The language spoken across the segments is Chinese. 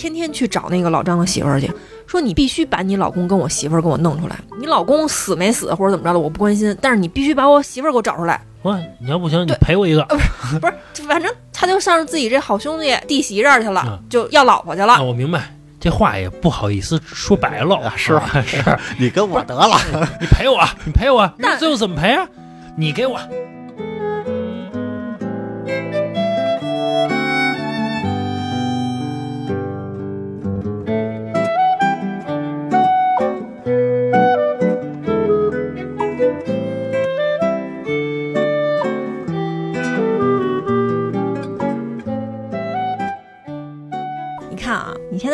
天天去找那个老张的媳妇儿去，说你必须把你老公跟我媳妇儿给我弄出来。你老公死没死或者怎么着的，我不关心，但是你必须把我媳妇儿给我找出来。我，你要不行，你赔我一个。不是，反正他就上自己这好兄弟弟媳这儿去了，嗯就要老婆去啊，了。我明白，这话也不好意思说白了。啊 是啊是，你跟我得了，你赔我，你赔我，但那最后怎么赔啊？你给我。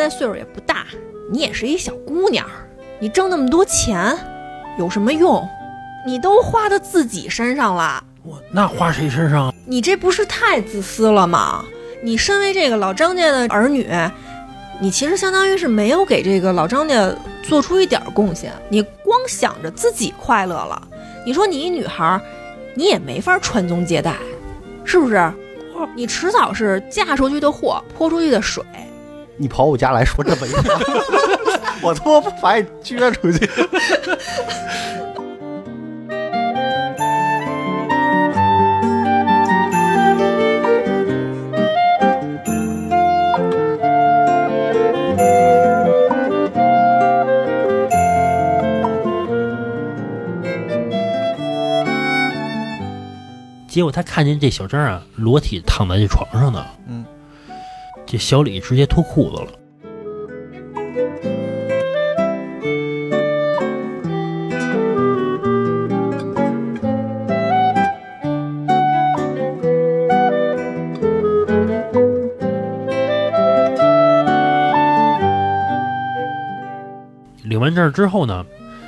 岁数也不大，你也是一小姑娘，你挣那么多钱有什么用？你都花到自己身上了，我那花谁身上？你这不是太自私了吗？你身为这个老张家的儿女，你其实相当于是没有给这个老张家做出一点贡献，你光想着自己快乐了。你说你一女孩儿，你也没法传宗接代，是不是？你迟早是嫁出去的货，泼出去的水。你跑我家来说这么一话，我他妈不把你撅出去。结果他看见这小张啊，裸体躺在这床上呢。嗯，这小李直接脱裤子了。领完证之后呢，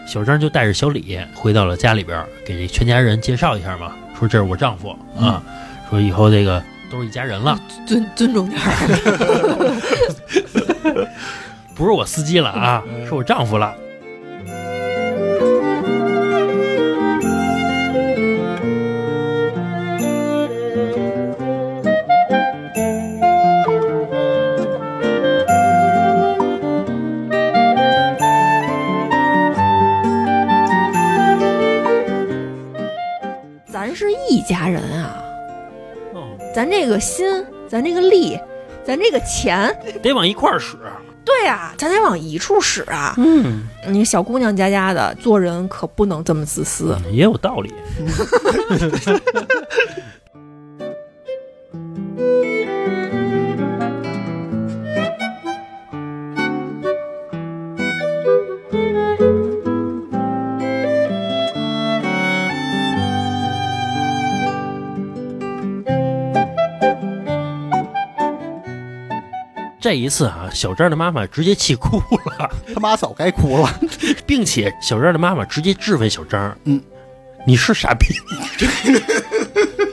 小张就带着小李回到了家里边儿，给这全家人介绍一下嘛，说这是我丈夫啊，说以后这个都是一家人了，尊尊重点儿。不是我司机了啊，是我丈夫了。咱是一家人啊，哦，咱这个心，咱这个力，咱这个钱，得往一块儿使。对啊，咱得往一处使啊。嗯，你小姑娘家家的，做人可不能这么自私。也有道理。这一次啊，小张的妈妈直接气哭了。他妈早该哭了。并且小张的妈妈直接质问小张：“嗯，你是傻逼？